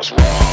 what's wrong.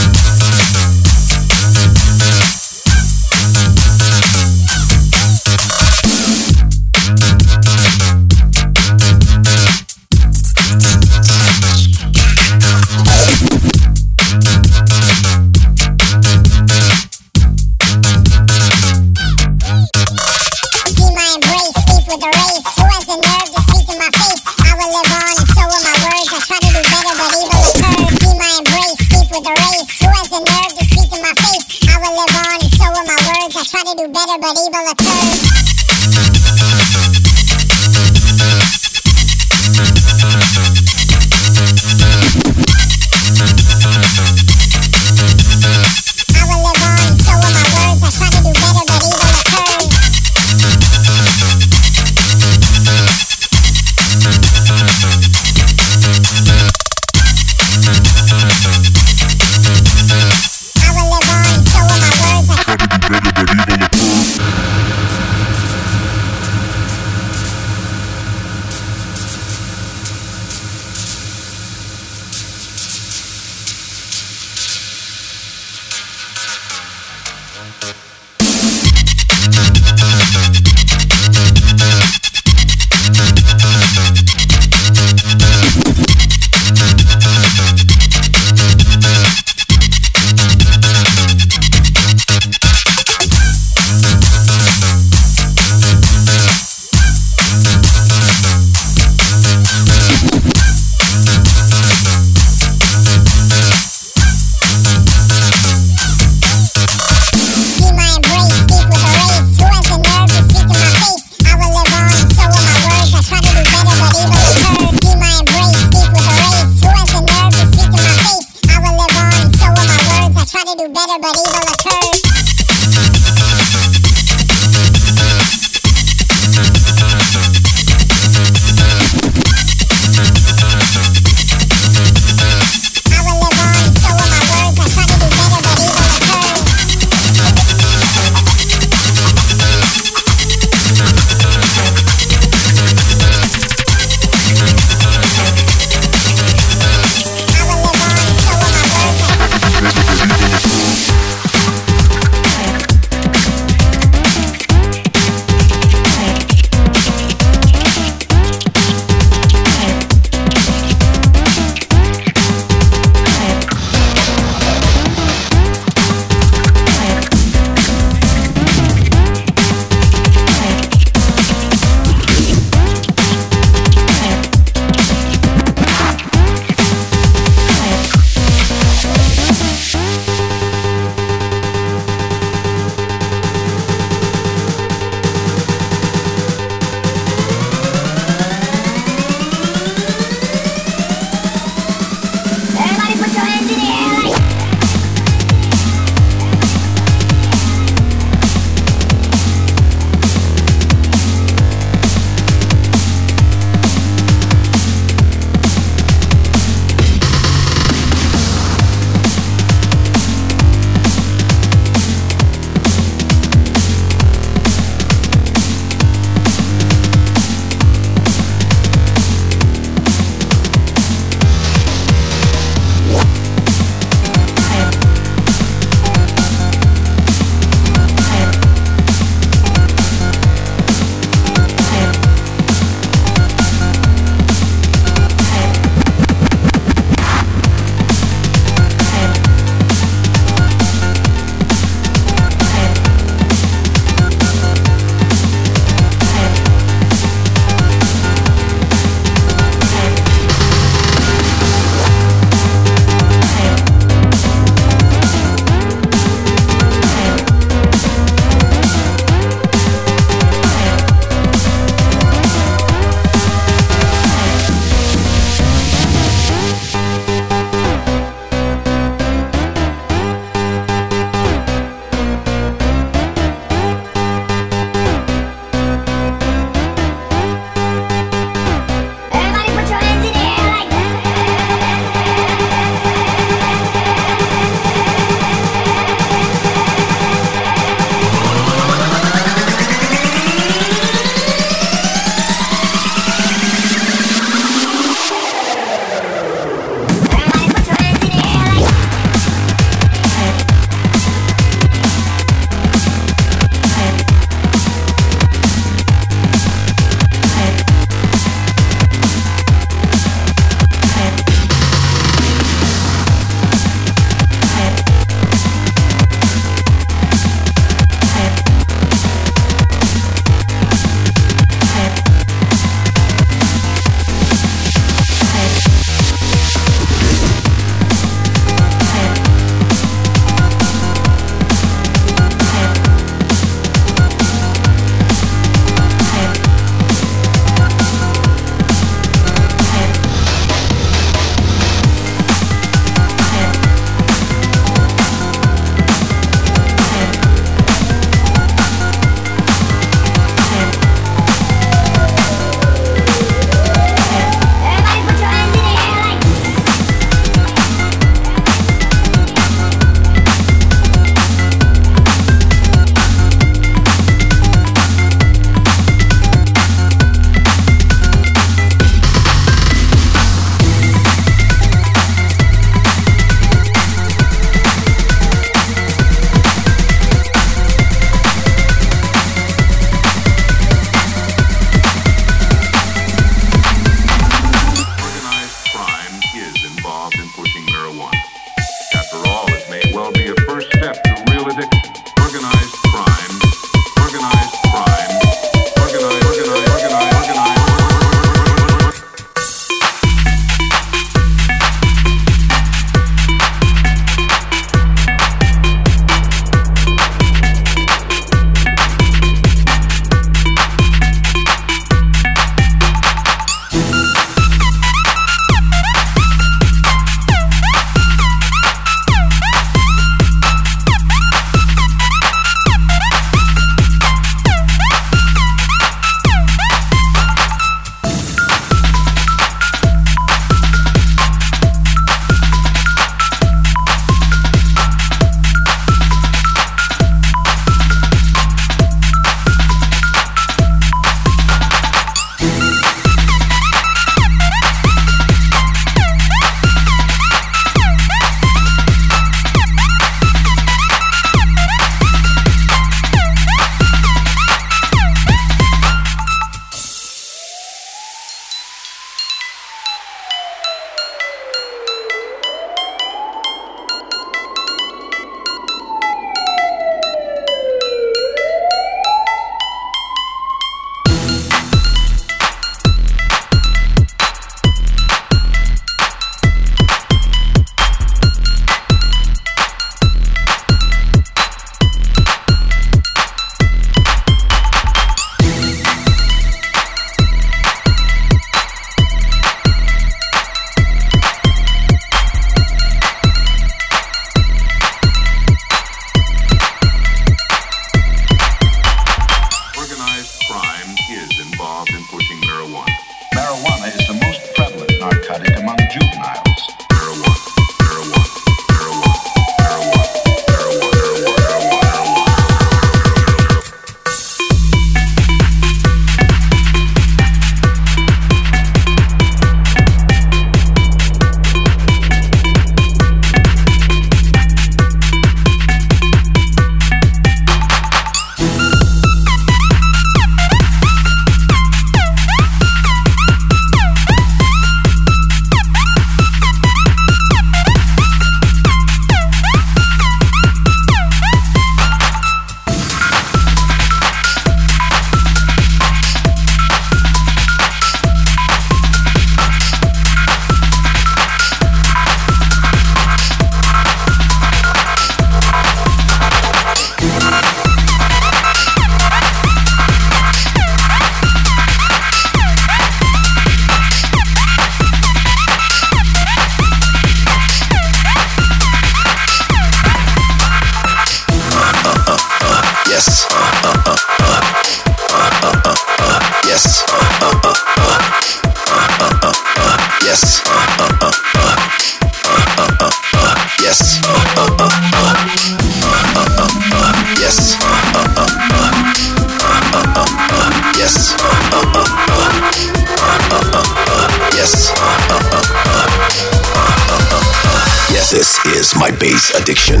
Bass addiction.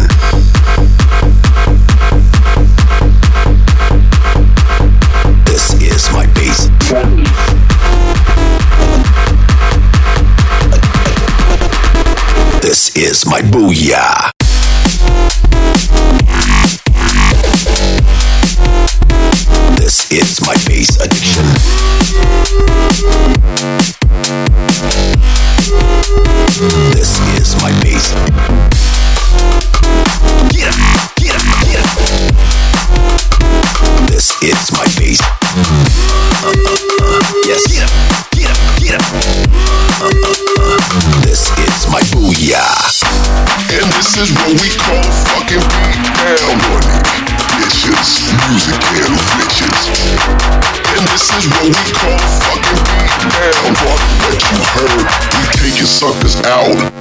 This is my bass. This is my booyah. It's my face. Uh, uh, uh, uh, yes. Get up, get up, get up. Uh, uh, this is my booyah. And this is what we call fucking down money. Bitches, music and bitches. And this is what we call fucking down. What you heard, we taking suckers out.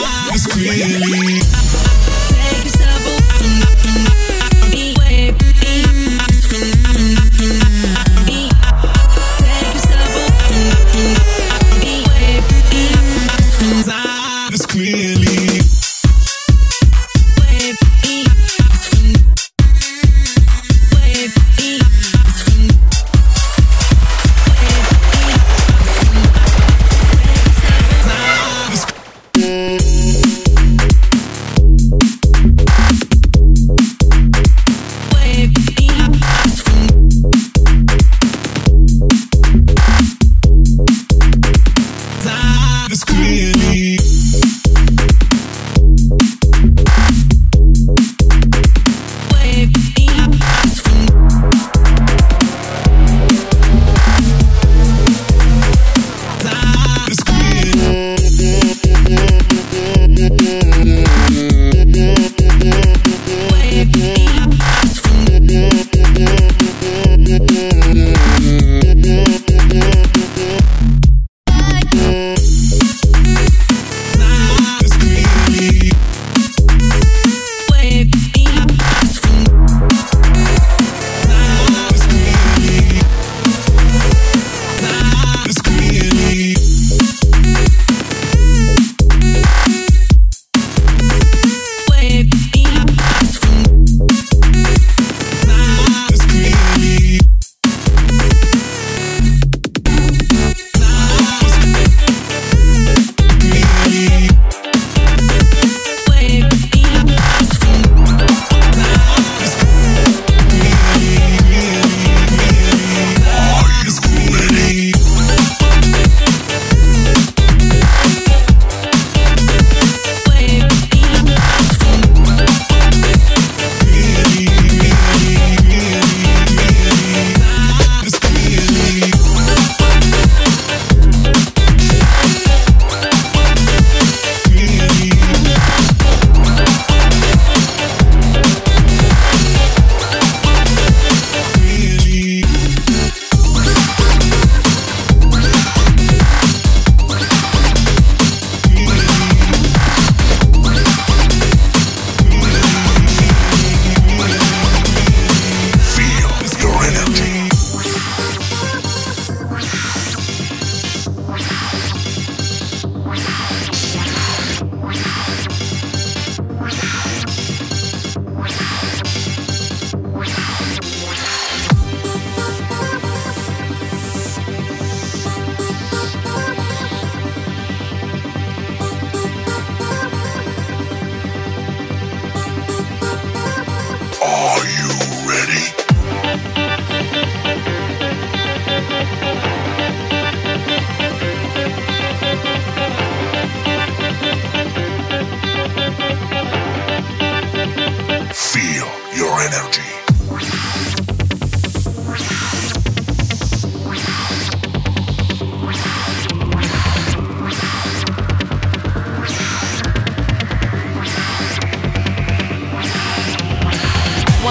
It's clearly.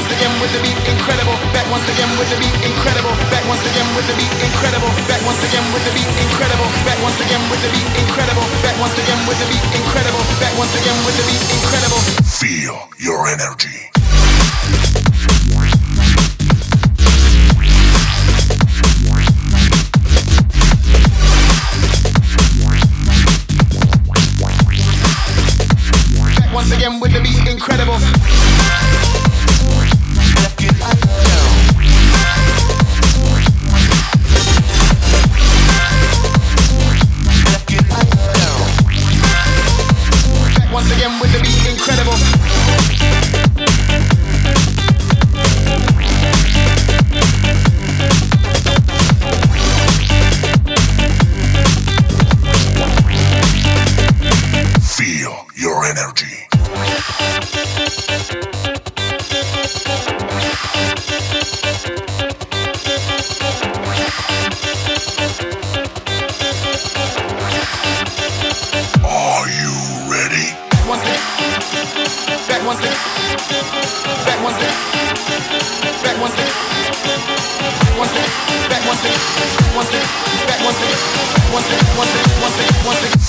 Once again with the beat, incredible. Back once again with the beat, incredible. Back once again with the beat, incredible. Back once again with the beat, incredible. Back once again with the beat, incredible. Back once again with the beat, incredible. Back once again with the beat, incredible. Feel your energy. Back once again with the beat, incredible.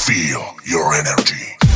Feel your energy.